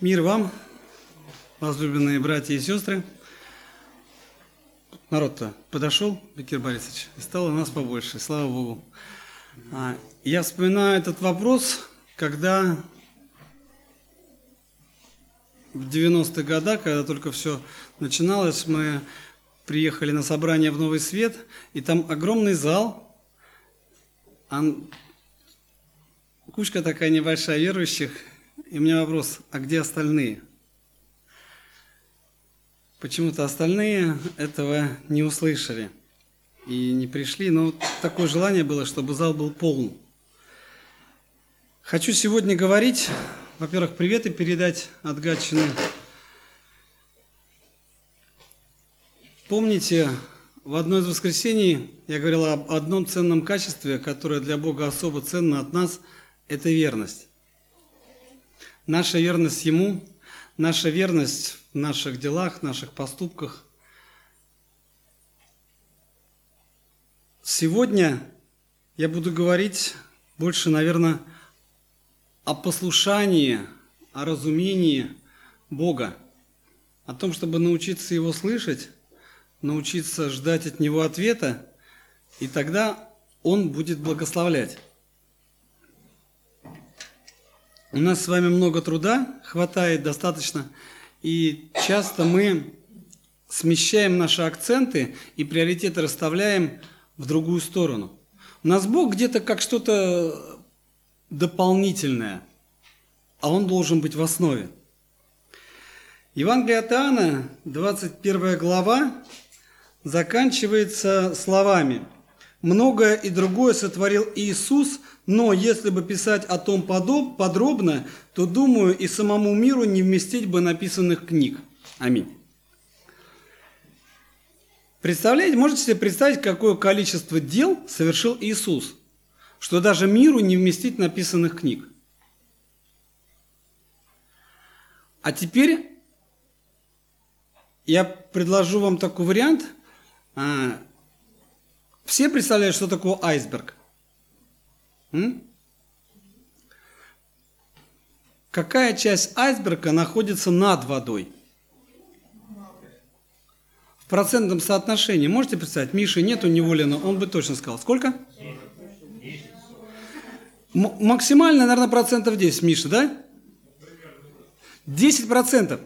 Мир вам, возлюбленные братья и сестры. Народ-то подошел, Бекир Борисович, и стало нас побольше, слава Богу. А, я вспоминаю этот вопрос, когда в 90-х годах, когда только все начиналось, мы приехали на собрание в Новый Свет, и там огромный зал, кучка такая небольшая верующих, и у меня вопрос, а где остальные? Почему-то остальные этого не услышали и не пришли, но такое желание было, чтобы зал был полон. Хочу сегодня говорить, во-первых, привет и передать от Гатчины. Помните, в одно из воскресений я говорил об одном ценном качестве, которое для Бога особо ценно от нас – это верность. Наша верность Ему, наша верность в наших делах, в наших поступках. Сегодня я буду говорить больше, наверное, о послушании, о разумении Бога, о том, чтобы научиться Его слышать, научиться ждать от Него ответа, и тогда Он будет благословлять. У нас с вами много труда, хватает достаточно, и часто мы смещаем наши акценты и приоритеты расставляем в другую сторону. У нас Бог где-то как что-то дополнительное, а Он должен быть в основе. Евангелие от Иоанна, 21 глава, заканчивается словами «Многое и другое сотворил Иисус, но если бы писать о том подробно, то, думаю, и самому миру не вместить бы написанных книг. Аминь. Представляете, можете себе представить, какое количество дел совершил Иисус, что даже миру не вместить написанных книг. А теперь я предложу вам такой вариант. Все представляют, что такое айсберг? М? Какая часть айсберга находится над водой? В процентном соотношении. Можете представить? Миши нет у него Лена, он бы точно сказал. Сколько? М- максимально, наверное, процентов 10, Миша, да? 10 процентов.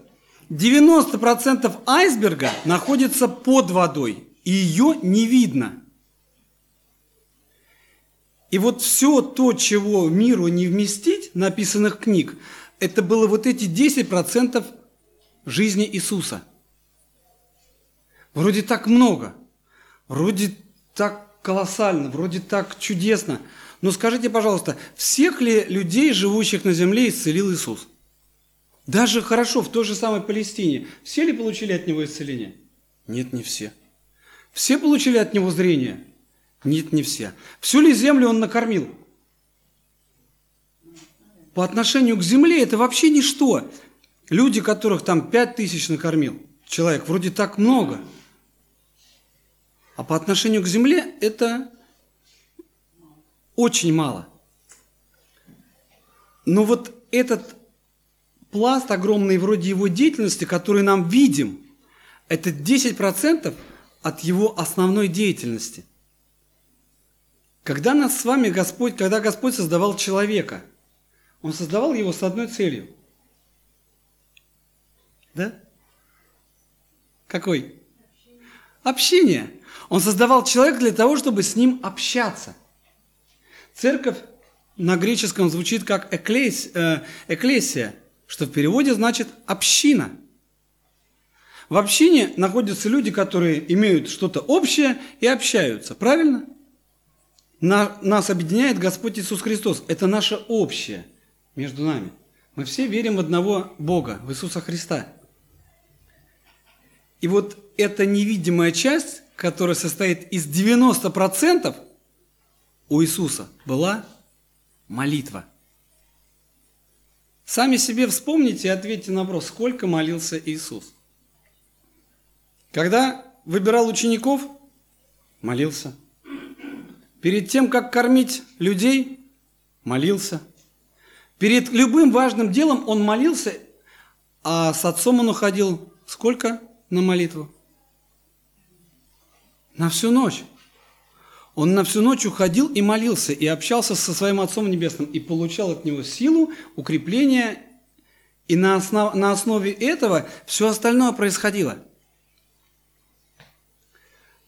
90 процентов айсберга находится под водой, и ее не видно – и вот все то, чего миру не вместить, написанных книг, это было вот эти 10% жизни Иисуса. Вроде так много, вроде так колоссально, вроде так чудесно. Но скажите, пожалуйста, всех ли людей, живущих на земле, исцелил Иисус? Даже хорошо, в той же самой Палестине. Все ли получили от Него исцеление? Нет, не все. Все получили от Него зрение? Нет, не все. Всю ли землю он накормил? По отношению к земле это вообще ничто. Люди, которых там пять тысяч накормил, человек, вроде так много. А по отношению к земле это очень мало. Но вот этот пласт огромный вроде его деятельности, который нам видим, это 10% от его основной деятельности – когда нас с вами Господь, когда Господь создавал человека, Он создавал его с одной целью. Да? Какой? Общение. Он создавал человека для того, чтобы с ним общаться. Церковь на греческом звучит как эклес, э, эклесия, что в переводе значит община. В общине находятся люди, которые имеют что-то общее и общаются. Правильно? Нас объединяет Господь Иисус Христос. Это наше общее между нами. Мы все верим в одного Бога, в Иисуса Христа. И вот эта невидимая часть, которая состоит из 90%, у Иисуса была молитва. Сами себе вспомните и ответьте на вопрос, сколько молился Иисус. Когда выбирал учеников, молился – Перед тем, как кормить людей, молился. Перед любым важным делом он молился, А с отцом он уходил сколько на молитву? На всю ночь. Он на всю ночь уходил и молился, и общался со своим Отцом Небесным, и получал от него силу, укрепление, и на, основ, на основе этого все остальное происходило.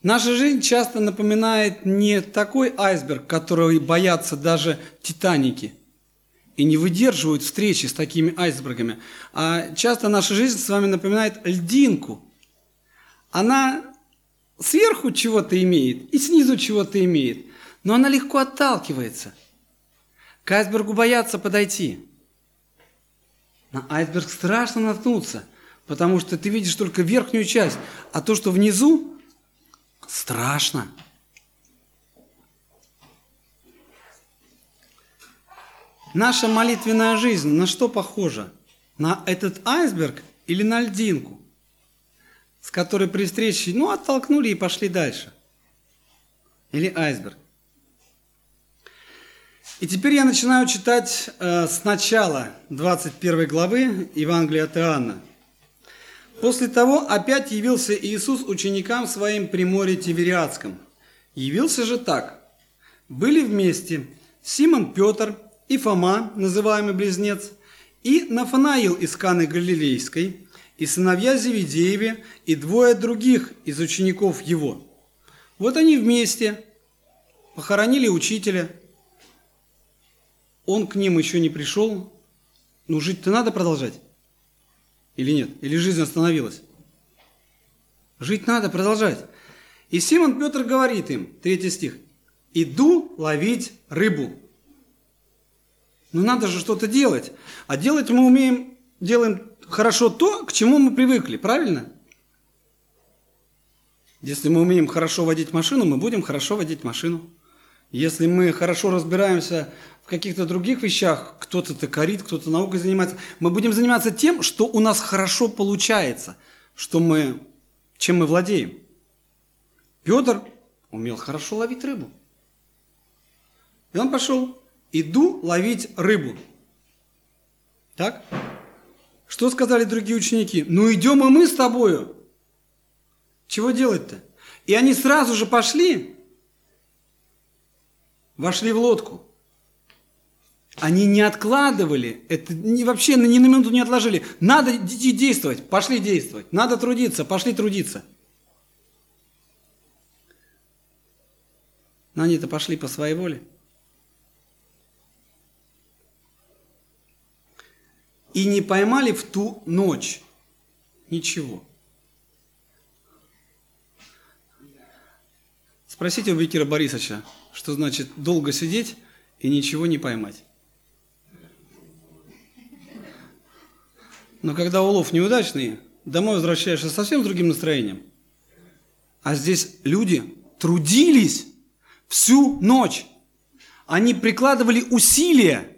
Наша жизнь часто напоминает не такой айсберг, который боятся даже титаники и не выдерживают встречи с такими айсбергами, а часто наша жизнь с вами напоминает льдинку. Она сверху чего-то имеет и снизу чего-то имеет, но она легко отталкивается. К айсбергу боятся подойти. На айсберг страшно наткнуться, потому что ты видишь только верхнюю часть, а то, что внизу, страшно. Наша молитвенная жизнь на что похожа? На этот айсберг или на льдинку? с которой при встрече, ну, оттолкнули и пошли дальше. Или айсберг. И теперь я начинаю читать э, с начала 21 главы Евангелия от Иоанна. После того опять явился Иисус ученикам своим при море Тивериадском. Явился же так. Были вместе Симон Петр и Фома, называемый Близнец, и Нафанаил из Каны Галилейской – и сыновья Зеведееве, и двое других из учеников его. Вот они вместе похоронили учителя. Он к ним еще не пришел. Ну, жить-то надо продолжать? Или нет? Или жизнь остановилась? Жить надо продолжать. И Симон Петр говорит им, третий стих, «Иду ловить рыбу». Ну, надо же что-то делать. А делать мы умеем, делаем хорошо то, к чему мы привыкли, правильно? Если мы умеем хорошо водить машину, мы будем хорошо водить машину. Если мы хорошо разбираемся в каких-то других вещах, кто-то токарит, кто-то наукой занимается, мы будем заниматься тем, что у нас хорошо получается, что мы, чем мы владеем. Петр умел хорошо ловить рыбу. И он пошел, иду ловить рыбу. Так? Что сказали другие ученики? Ну идем и мы с тобою. Чего делать-то? И они сразу же пошли, вошли в лодку. Они не откладывали, это не, вообще ни на минуту не отложили. Надо идти действовать, пошли действовать. Надо трудиться, пошли трудиться. Но они-то пошли по своей воле. и не поймали в ту ночь ничего. Спросите у Виктора Борисовича, что значит долго сидеть и ничего не поймать. Но когда улов неудачный, домой возвращаешься совсем с другим настроением. А здесь люди трудились всю ночь. Они прикладывали усилия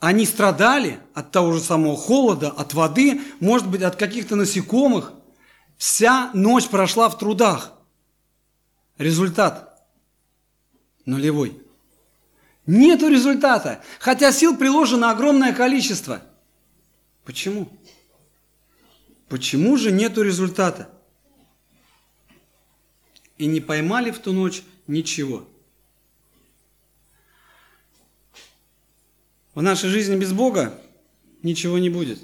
они страдали от того же самого холода, от воды, может быть, от каких-то насекомых. Вся ночь прошла в трудах. Результат нулевой. Нету результата, хотя сил приложено огромное количество. Почему? Почему же нету результата? И не поймали в ту ночь ничего. В нашей жизни без Бога ничего не будет.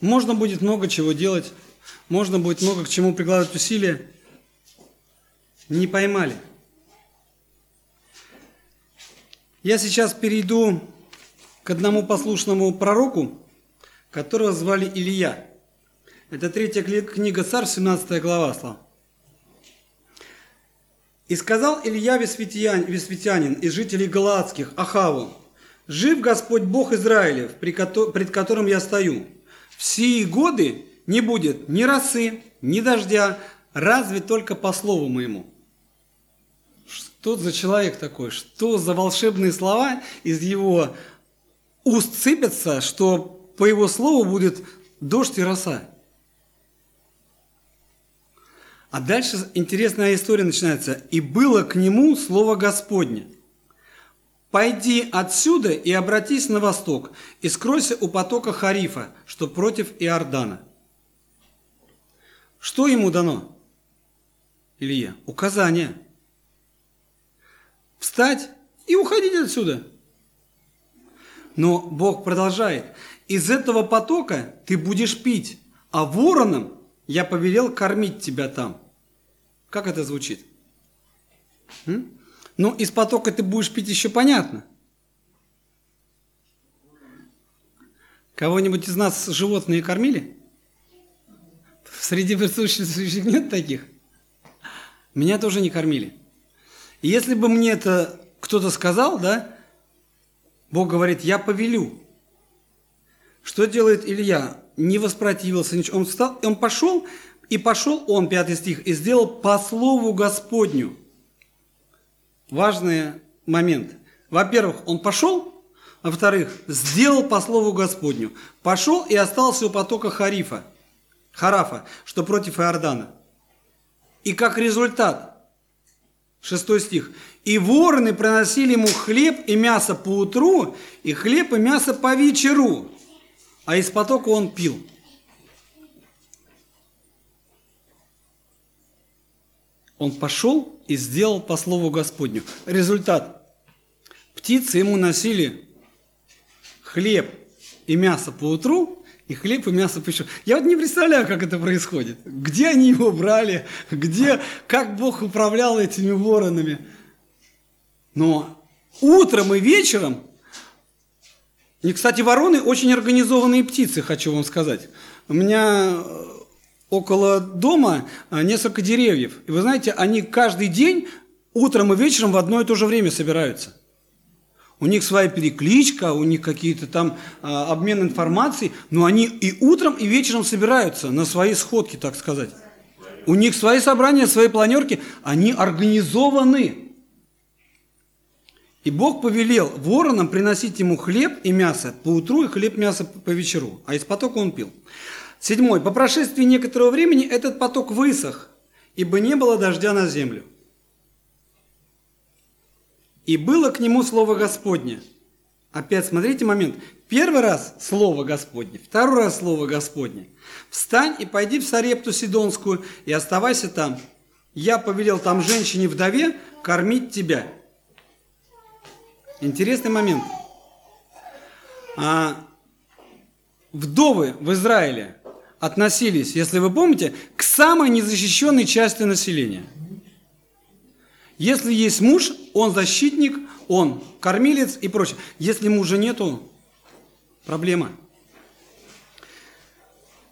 Можно будет много чего делать, можно будет много к чему прикладывать усилия. Не поймали. Я сейчас перейду к одному послушному пророку, которого звали Илья. Это третья книга Царь, 17 глава, Слава. «И сказал Илья Весветянин из жителей Галаадских Ахаву, Жив Господь Бог Израилев, пред которым я стою. В сии годы не будет ни росы, ни дождя, разве только по слову моему. Что за человек такой? Что за волшебные слова из его уст сыпятся, что по его слову будет дождь и роса? А дальше интересная история начинается. «И было к нему слово Господне». пойди отсюда и обратись на восток, и скройся у потока Харифа, что против Иордана. Что ему дано? Илья? Указание. Встать и уходить отсюда. Но Бог продолжает. Из этого потока ты будешь пить, а вороном я повелел кормить тебя там. Как это звучит? М? Ну, из потока ты будешь пить еще понятно. Кого-нибудь из нас животные кормили? Среди присутствующих нет таких? Меня тоже не кормили. Если бы мне это кто-то сказал, да, Бог говорит, я повелю. Что делает Илья? Не воспротивился, ничего. Он встал, он пошел, и пошел он, пятый стих, и сделал по слову Господню. Важный момент. Во-первых, он пошел, а во-вторых, сделал по слову Господню. Пошел и остался у потока Харифа, Харафа, что против Иордана. И как результат, шестой стих, «И вороны приносили ему хлеб и мясо по утру, и хлеб и мясо по вечеру, а из потока он пил». Он пошел и сделал по слову Господню. Результат. Птицы ему носили хлеб и мясо по утру, и хлеб и мясо по вечеру. Я вот не представляю, как это происходит. Где они его брали, где, как Бог управлял этими воронами. Но утром и вечером, и, кстати, вороны очень организованные птицы, хочу вам сказать. У меня около дома а, несколько деревьев. И вы знаете, они каждый день утром и вечером в одно и то же время собираются. У них своя перекличка, у них какие-то там а, обмен информацией, но они и утром, и вечером собираются на свои сходки, так сказать. У них свои собрания, свои планерки, они организованы. И Бог повелел воронам приносить ему хлеб и мясо по утру и хлеб мясо по вечеру, а из потока он пил. Седьмой. По прошествии некоторого времени этот поток высох, ибо не было дождя на землю. И было к нему слово Господне. Опять смотрите момент. Первый раз слово Господне, второй раз слово Господне. Встань и пойди в Сарепту Сидонскую и оставайся там. Я повелел там женщине-вдове кормить тебя. Интересный момент. А, вдовы в Израиле относились, если вы помните, к самой незащищенной части населения. Если есть муж, он защитник, он кормилец и прочее. Если мужа нету, проблема.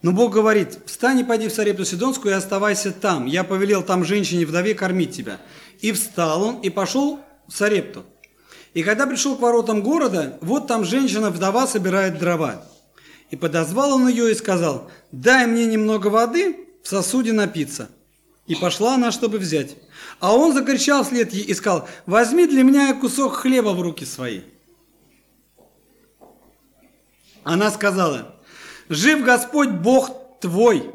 Но Бог говорит, встань и пойди в Сарепту Сидонскую и оставайся там. Я повелел там женщине-вдове кормить тебя. И встал он и пошел в Сарепту. И когда пришел к воротам города, вот там женщина-вдова собирает дрова. И подозвал он ее и сказал, дай мне немного воды в сосуде напиться. И пошла она, чтобы взять. А он закричал вслед ей и сказал, возьми для меня кусок хлеба в руки свои. Она сказала, жив Господь Бог твой.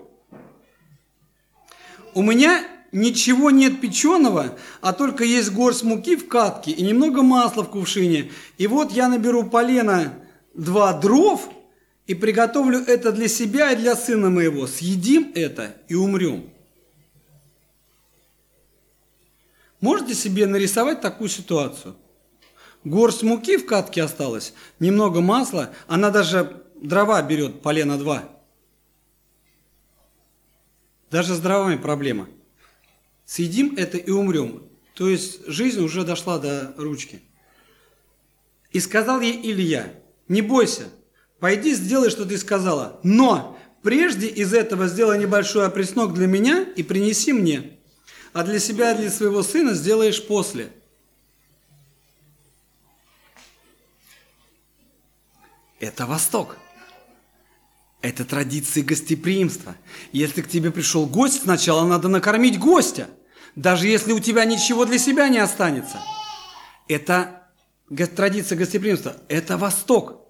У меня ничего нет печеного, а только есть горсть муки в катке и немного масла в кувшине. И вот я наберу полено два дров – и приготовлю это для себя и для сына моего. Съедим это и умрем. Можете себе нарисовать такую ситуацию? Горсть муки в катке осталось, немного масла, она даже дрова берет, полено два. Даже с дровами проблема. Съедим это и умрем. То есть жизнь уже дошла до ручки. И сказал ей Илья, не бойся, Пойди сделай, что ты сказала. Но прежде из этого сделай небольшой опреснок для меня и принеси мне. А для себя и для своего сына сделаешь после. Это Восток. Это традиции гостеприимства. Если к тебе пришел гость, сначала надо накормить гостя, даже если у тебя ничего для себя не останется. Это традиция гостеприимства. Это Восток.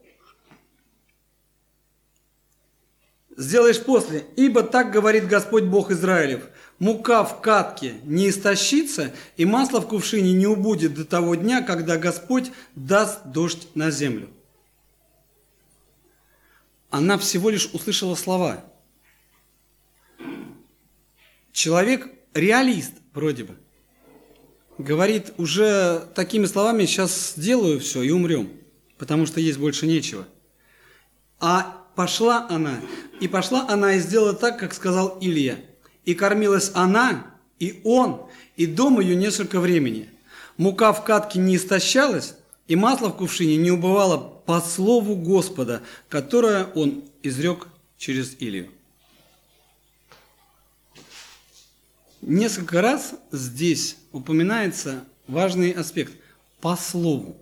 сделаешь после. Ибо так говорит Господь Бог Израилев. Мука в катке не истощится, и масло в кувшине не убудет до того дня, когда Господь даст дождь на землю. Она всего лишь услышала слова. Человек реалист вроде бы. Говорит уже такими словами, сейчас сделаю все и умрем, потому что есть больше нечего. А пошла она, и пошла она и сделала так, как сказал Илья. И кормилась она, и он, и дом ее несколько времени. Мука в катке не истощалась, и масло в кувшине не убывало по слову Господа, которое он изрек через Илью. Несколько раз здесь упоминается важный аспект – по слову.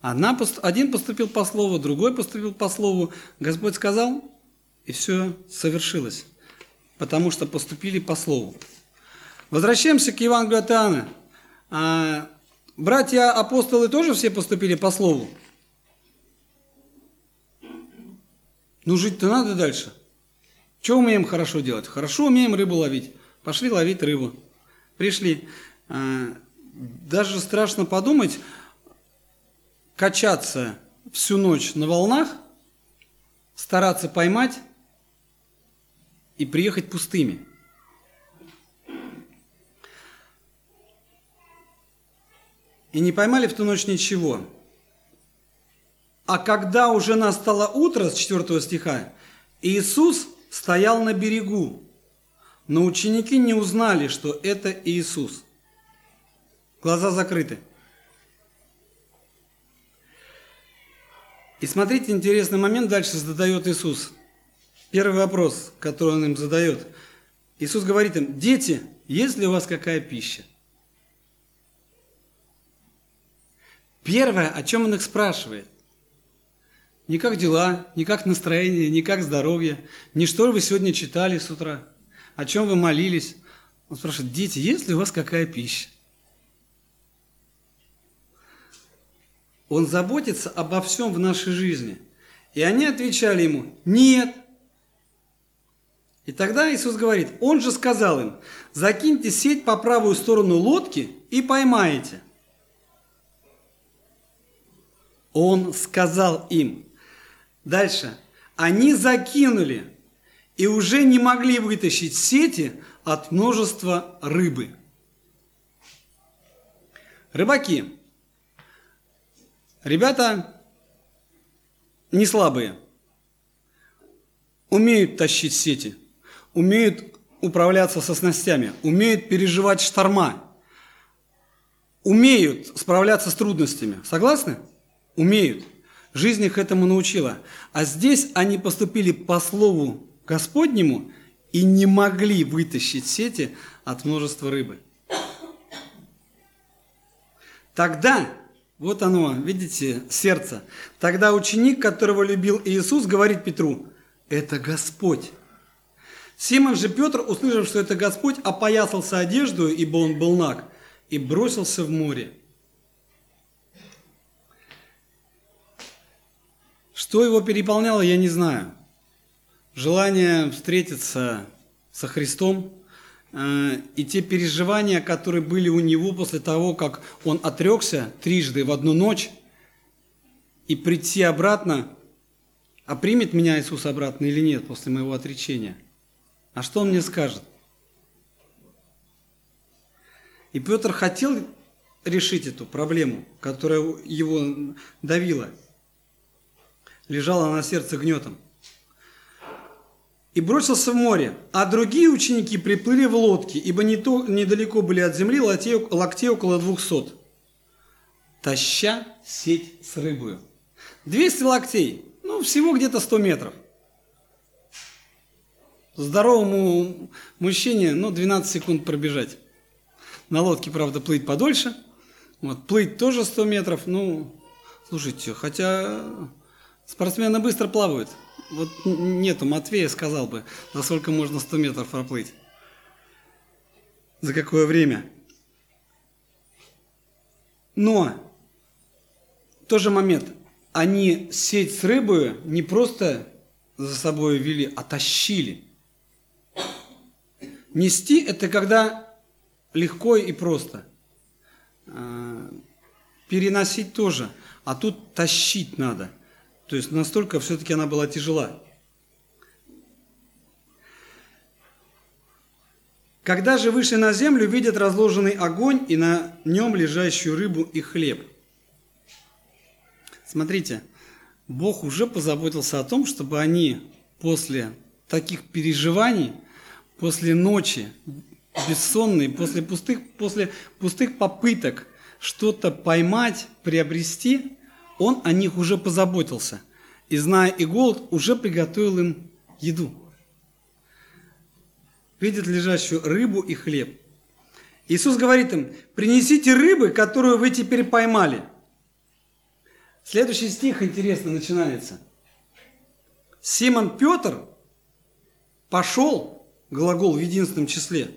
Одна, один поступил по слову, другой поступил по слову. Господь сказал, и все совершилось, потому что поступили по слову. Возвращаемся к Евангелию от Иоанна. А, братья апостолы тоже все поступили по слову? Ну, жить-то надо дальше. Что умеем хорошо делать? Хорошо умеем рыбу ловить. Пошли ловить рыбу. Пришли. А, даже страшно подумать, качаться всю ночь на волнах, стараться поймать и приехать пустыми. И не поймали в ту ночь ничего. А когда уже настало утро, с 4 стиха, Иисус стоял на берегу, но ученики не узнали, что это Иисус. Глаза закрыты. И смотрите, интересный момент дальше задает Иисус. Первый вопрос, который он им задает. Иисус говорит им, дети, есть ли у вас какая пища? Первое, о чем он их спрашивает. Не как дела, не как настроение, не как здоровье, не что вы сегодня читали с утра, о чем вы молились. Он спрашивает, дети, есть ли у вас какая пища? Он заботится обо всем в нашей жизни. И они отвечали ему, нет. И тогда Иисус говорит, он же сказал им, закиньте сеть по правую сторону лодки и поймаете. Он сказал им. Дальше. Они закинули и уже не могли вытащить сети от множества рыбы. Рыбаки Ребята не слабые, умеют тащить сети, умеют управляться со снастями, умеют переживать шторма, умеют справляться с трудностями. Согласны? Умеют. Жизнь их этому научила. А здесь они поступили по слову Господнему и не могли вытащить сети от множества рыбы. Тогда вот оно, видите, сердце. Тогда ученик, которого любил Иисус, говорит Петру, это Господь. Симон же Петр, услышав, что это Господь, опоясался одежду, ибо он был наг, и бросился в море. Что его переполняло, я не знаю. Желание встретиться со Христом, Э, и те переживания, которые были у него после того, как он отрекся трижды в одну ночь, и прийти обратно, а примет меня Иисус обратно или нет после моего отречения? А что он мне скажет? И Петр хотел решить эту проблему, которая его давила, лежала на сердце гнетом – и бросился в море, а другие ученики приплыли в лодке, ибо не то, недалеко были от земли локтей, локтей около двухсот, таща сеть с рыбою. 200 локтей, ну, всего где-то 100 метров. Здоровому мужчине, ну, 12 секунд пробежать. На лодке, правда, плыть подольше. Вот, плыть тоже 100 метров, ну, слушайте, хотя спортсмены быстро плавают. Вот нету Матвея, сказал бы, за сколько можно 100 метров проплыть. За какое время. Но тот же момент они сеть с рыбой не просто за собой вели, а тащили. Нести – это когда легко и просто. А, переносить тоже, а тут тащить надо. То есть настолько все-таки она была тяжела. Когда же вышли на землю, видят разложенный огонь и на нем лежащую рыбу и хлеб. Смотрите, Бог уже позаботился о том, чтобы они после таких переживаний, после ночи бессонной, после пустых, после пустых попыток что-то поймать, приобрести, Он о них уже позаботился. И зная и голод, уже приготовил им еду видят лежащую рыбу и хлеб. Иисус говорит им, принесите рыбы, которую вы теперь поймали. Следующий стих интересно начинается. Симон Петр пошел, глагол в единственном числе,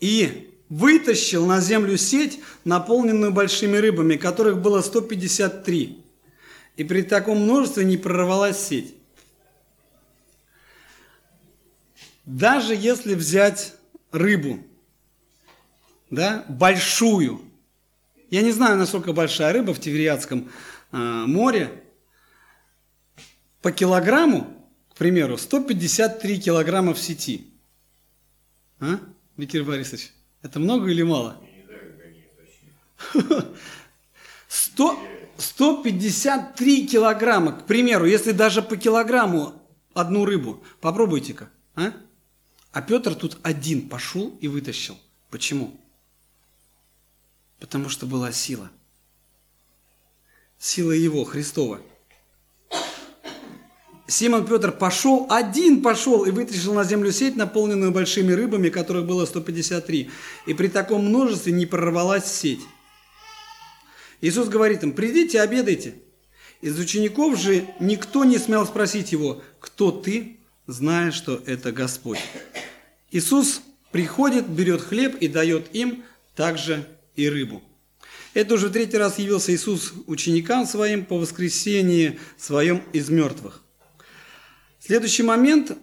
и вытащил на землю сеть, наполненную большими рыбами, которых было 153. И при таком множестве не прорвалась сеть. Даже если взять рыбу, да, большую, я не знаю, насколько большая рыба в Тивериадском э, море, по килограмму, к примеру, 153 килограмма в сети. А, Виктор Борисович, это много или мало? 100, 153 килограмма, к примеру, если даже по килограмму одну рыбу, попробуйте-ка, а? А Петр тут один пошел и вытащил. Почему? Потому что была сила. Сила его, Христова. Симон Петр пошел, один пошел и вытащил на землю сеть, наполненную большими рыбами, которых было 153. И при таком множестве не прорвалась сеть. Иисус говорит им, придите, обедайте. Из учеников же никто не смел спросить его, кто ты, зная, что это Господь. Иисус приходит, берет хлеб и дает им также и рыбу. Это уже третий раз явился Иисус ученикам своим по воскресении своем из мертвых. Следующий момент.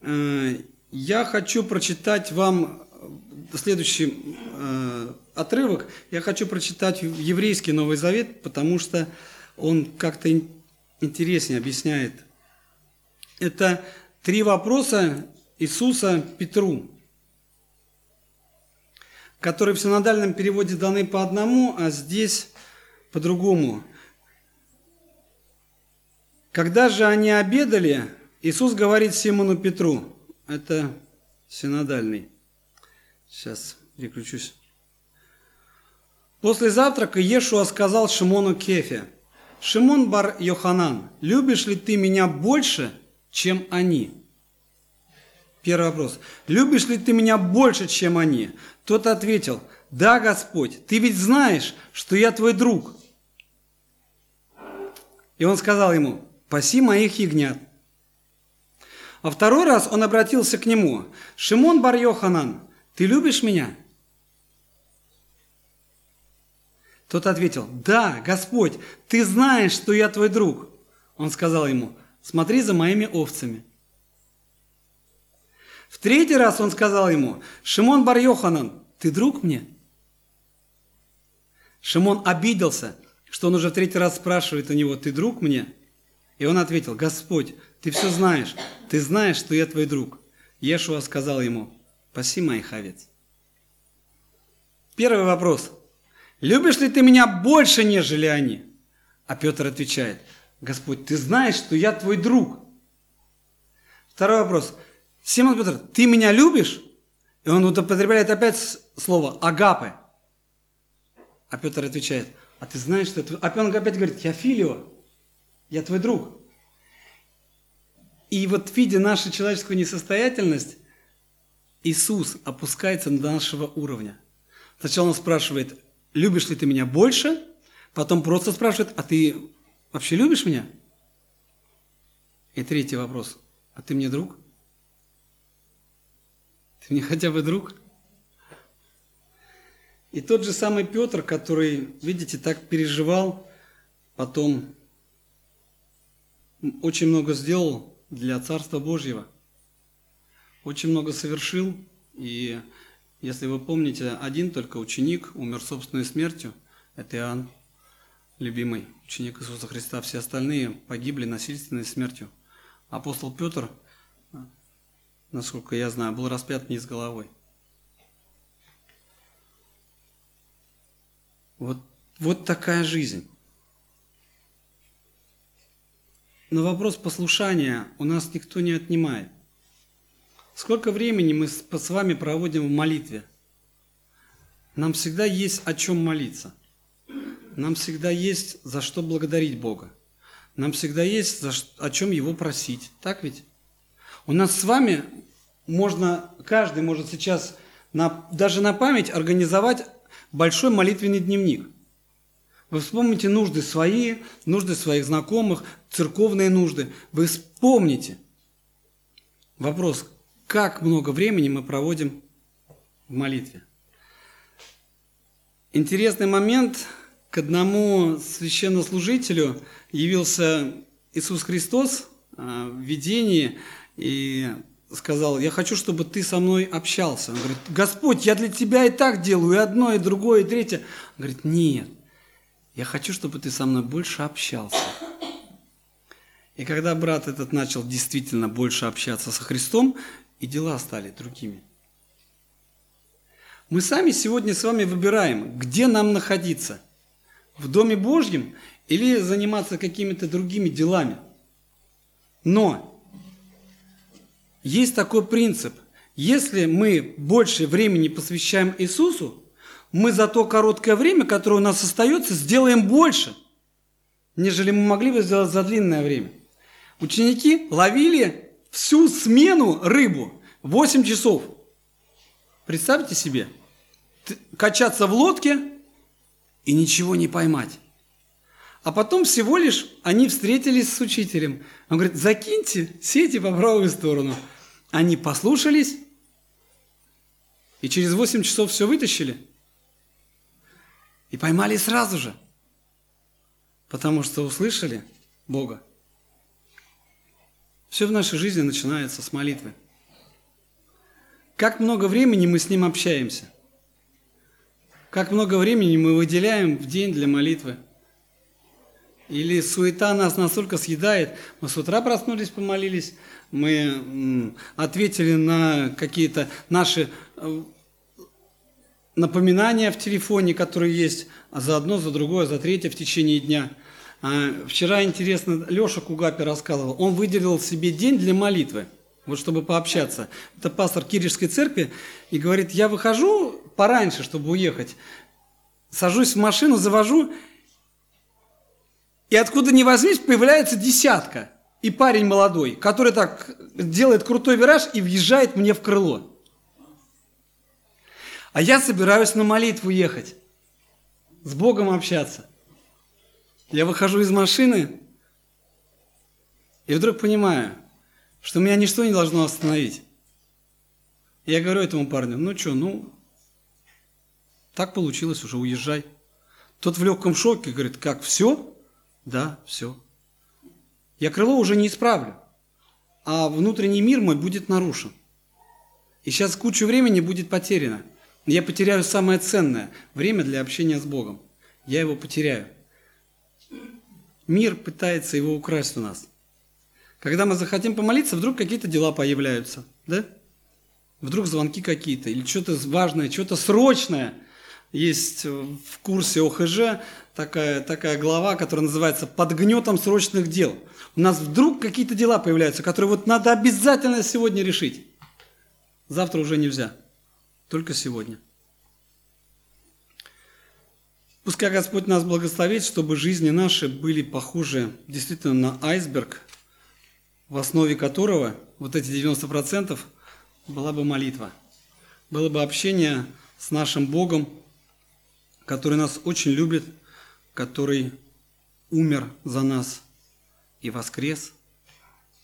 Э, я хочу прочитать вам следующий э, отрывок. Я хочу прочитать еврейский Новый Завет, потому что он как-то интереснее объясняет. Это три вопроса Иисуса Петру, которые в синодальном переводе даны по одному, а здесь по-другому. Когда же они обедали, Иисус говорит Симону Петру, это синодальный, сейчас переключусь. После завтрака Ешуа сказал Шимону Кефе, «Шимон бар Йоханан, любишь ли ты меня больше, чем они?» Первый вопрос. Любишь ли ты меня больше, чем они? Тот ответил, да, Господь, ты ведь знаешь, что я твой друг. И он сказал ему, паси моих ягнят. А второй раз он обратился к нему, Шимон бар Йоханан, ты любишь меня? Тот ответил, да, Господь, ты знаешь, что я твой друг. Он сказал ему, смотри за моими овцами – в третий раз он сказал ему, Шимон бар Йоханан, ты друг мне? Шимон обиделся, что он уже в третий раз спрашивает у него, ты друг мне? И он ответил, Господь, ты все знаешь, ты знаешь, что я твой друг. Ешуа сказал ему, паси моих овец. Первый вопрос. Любишь ли ты меня больше, нежели они? А Петр отвечает, Господь, ты знаешь, что я твой друг. Второй вопрос. Симон Петр, ты меня любишь? И он употребляет опять слово агапы. А Петр отвечает, а ты знаешь, что это... А он опять говорит, я Филио, я твой друг. И вот видя нашу человеческую несостоятельность, Иисус опускается до нашего уровня. Сначала он спрашивает, любишь ли ты меня больше? Потом просто спрашивает, а ты вообще любишь меня? И третий вопрос, а ты мне друг? Ты мне хотя бы друг? И тот же самый Петр, который, видите, так переживал, потом очень много сделал для Царства Божьего. Очень много совершил, и если вы помните, один только ученик умер собственной смертью, это Иоанн, любимый ученик Иисуса Христа. Все остальные погибли насильственной смертью. Апостол Петр, насколько я знаю, был распят вниз головой. Вот, вот такая жизнь. Но вопрос послушания у нас никто не отнимает. Сколько времени мы с вами проводим в молитве? Нам всегда есть о чем молиться. Нам всегда есть за что благодарить Бога. Нам всегда есть за о чем Его просить. Так ведь? У нас с вами можно, каждый может сейчас на, даже на память организовать большой молитвенный дневник – вы вспомните нужды свои, нужды своих знакомых, церковные нужды. Вы вспомните. Вопрос, как много времени мы проводим в молитве? Интересный момент. К одному священнослужителю явился Иисус Христос а, в видении и сказал, я хочу, чтобы ты со мной общался. Он говорит, Господь, я для тебя и так делаю, и одно, и другое, и третье. Он говорит, нет, я хочу, чтобы ты со мной больше общался. И когда брат этот начал действительно больше общаться со Христом, и дела стали другими. Мы сами сегодня с вами выбираем, где нам находиться. В Доме Божьем или заниматься какими-то другими делами. Но есть такой принцип. Если мы больше времени посвящаем Иисусу, мы за то короткое время, которое у нас остается, сделаем больше, нежели мы могли бы сделать за длинное время. Ученики ловили всю смену рыбу, 8 часов. Представьте себе, качаться в лодке и ничего не поймать. А потом всего лишь они встретились с учителем. Он говорит, закиньте сети по правую сторону. Они послушались и через 8 часов все вытащили – и поймали сразу же, потому что услышали Бога. Все в нашей жизни начинается с молитвы. Как много времени мы с Ним общаемся? Как много времени мы выделяем в день для молитвы? Или суета нас настолько съедает, мы с утра проснулись, помолились, мы ответили на какие-то наши э, напоминания в телефоне, которые есть, а за одно, за другое, за третье в течение дня. А, вчера, интересно, Леша Кугапи рассказывал, он выделил себе день для молитвы, вот чтобы пообщаться. Это пастор Киришской церкви, и говорит, я выхожу пораньше, чтобы уехать, сажусь в машину, завожу, и откуда ни возьмись, появляется десятка. И парень молодой, который так делает крутой вираж и въезжает мне в крыло. А я собираюсь на молитву ехать, с Богом общаться. Я выхожу из машины и вдруг понимаю, что меня ничто не должно остановить. Я говорю этому парню, ну что, ну, так получилось, уже уезжай. Тот в легком шоке говорит, как, все? Да, все. Я крыло уже не исправлю, а внутренний мир мой будет нарушен. И сейчас кучу времени будет потеряно. Я потеряю самое ценное – время для общения с Богом. Я его потеряю. Мир пытается его украсть у нас. Когда мы захотим помолиться, вдруг какие-то дела появляются, да? Вдруг звонки какие-то, или что-то важное, что-то срочное. Есть в курсе ОХЖ такая, такая глава, которая называется «Под гнетом срочных дел». У нас вдруг какие-то дела появляются, которые вот надо обязательно сегодня решить. Завтра уже нельзя. Только сегодня. Пускай Господь нас благословит, чтобы жизни наши были похожи действительно на айсберг, в основе которого вот эти 90% была бы молитва. Было бы общение с нашим Богом, который нас очень любит, который умер за нас и воскрес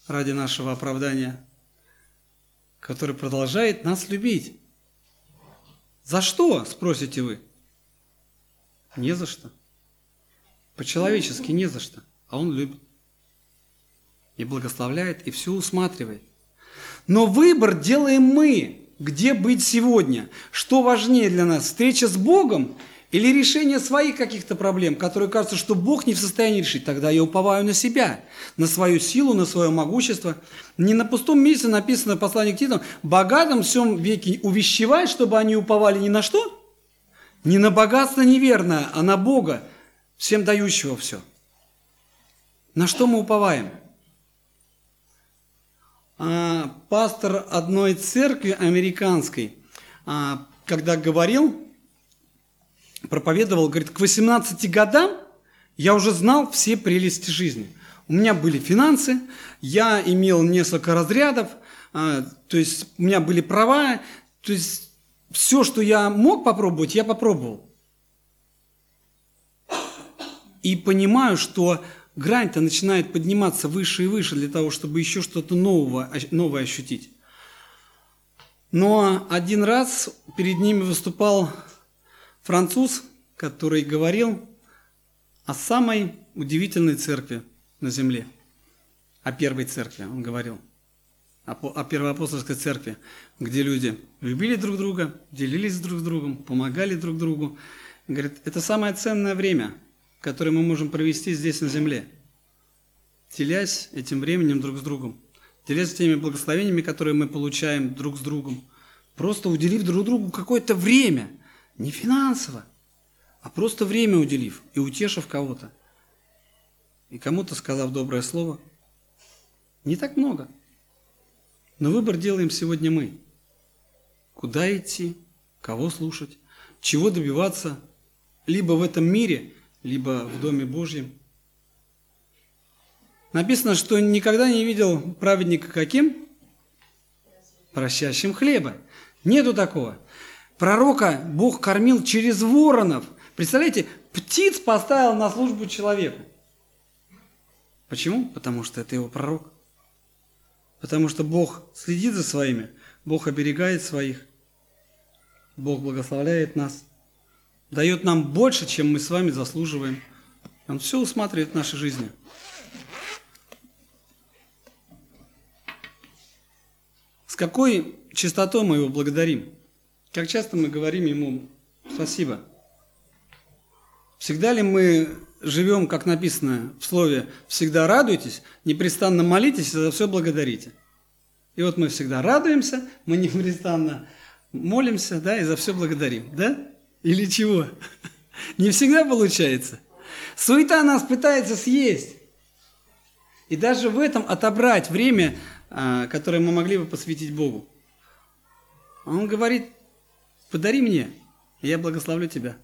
ради нашего оправдания, который продолжает нас любить. За что, спросите вы? Не за что. По-человечески не за что, а он любит. и благословляет, и все усматривает. Но выбор делаем мы, где быть сегодня. Что важнее для нас, встреча с Богом или решение своих каких-то проблем, которые кажется, что Бог не в состоянии решить, тогда я уповаю на себя, на свою силу, на свое могущество. Не на пустом месте написано в послании к Титам, богатым всем веке увещевай, чтобы они уповали ни на что? Не на богатство неверное, а на Бога, всем дающего все. На что мы уповаем? А, пастор одной церкви американской, а, когда говорил, проповедовал, говорит, к 18 годам я уже знал все прелести жизни. У меня были финансы, я имел несколько разрядов, а, то есть у меня были права, то есть все, что я мог попробовать, я попробовал. И понимаю, что грань-то начинает подниматься выше и выше для того, чтобы еще что-то нового, новое ощутить. Но один раз перед ними выступал француз, который говорил о самой удивительной церкви на земле, о первой церкви, он говорил, о, первоапостольской церкви, где люди любили друг друга, делились друг с другом, помогали друг другу. Говорит, это самое ценное время, которое мы можем провести здесь на земле, делясь этим временем друг с другом, делясь теми благословениями, которые мы получаем друг с другом, просто уделив друг другу какое-то время – не финансово, а просто время уделив и утешив кого-то. И кому-то сказав доброе слово. Не так много. Но выбор делаем сегодня мы. Куда идти, кого слушать, чего добиваться, либо в этом мире, либо в Доме Божьем. Написано, что никогда не видел праведника каким? Прощащим хлеба. Нету такого. Пророка Бог кормил через воронов. Представляете, птиц поставил на службу человеку. Почему? Потому что это его пророк. Потому что Бог следит за своими, Бог оберегает своих, Бог благословляет нас, дает нам больше, чем мы с вами заслуживаем. Он все усматривает в нашей жизни. С какой чистотой мы его благодарим? Как часто мы говорим ему спасибо? Всегда ли мы живем, как написано в слове «всегда радуйтесь», непрестанно молитесь и за все благодарите? И вот мы всегда радуемся, мы непрестанно молимся, да, и за все благодарим, да? Или чего? Не всегда получается. Суета нас пытается съесть. И даже в этом отобрать время, а, которое мы могли бы посвятить Богу. Он говорит, Подари мне, и я благословлю тебя.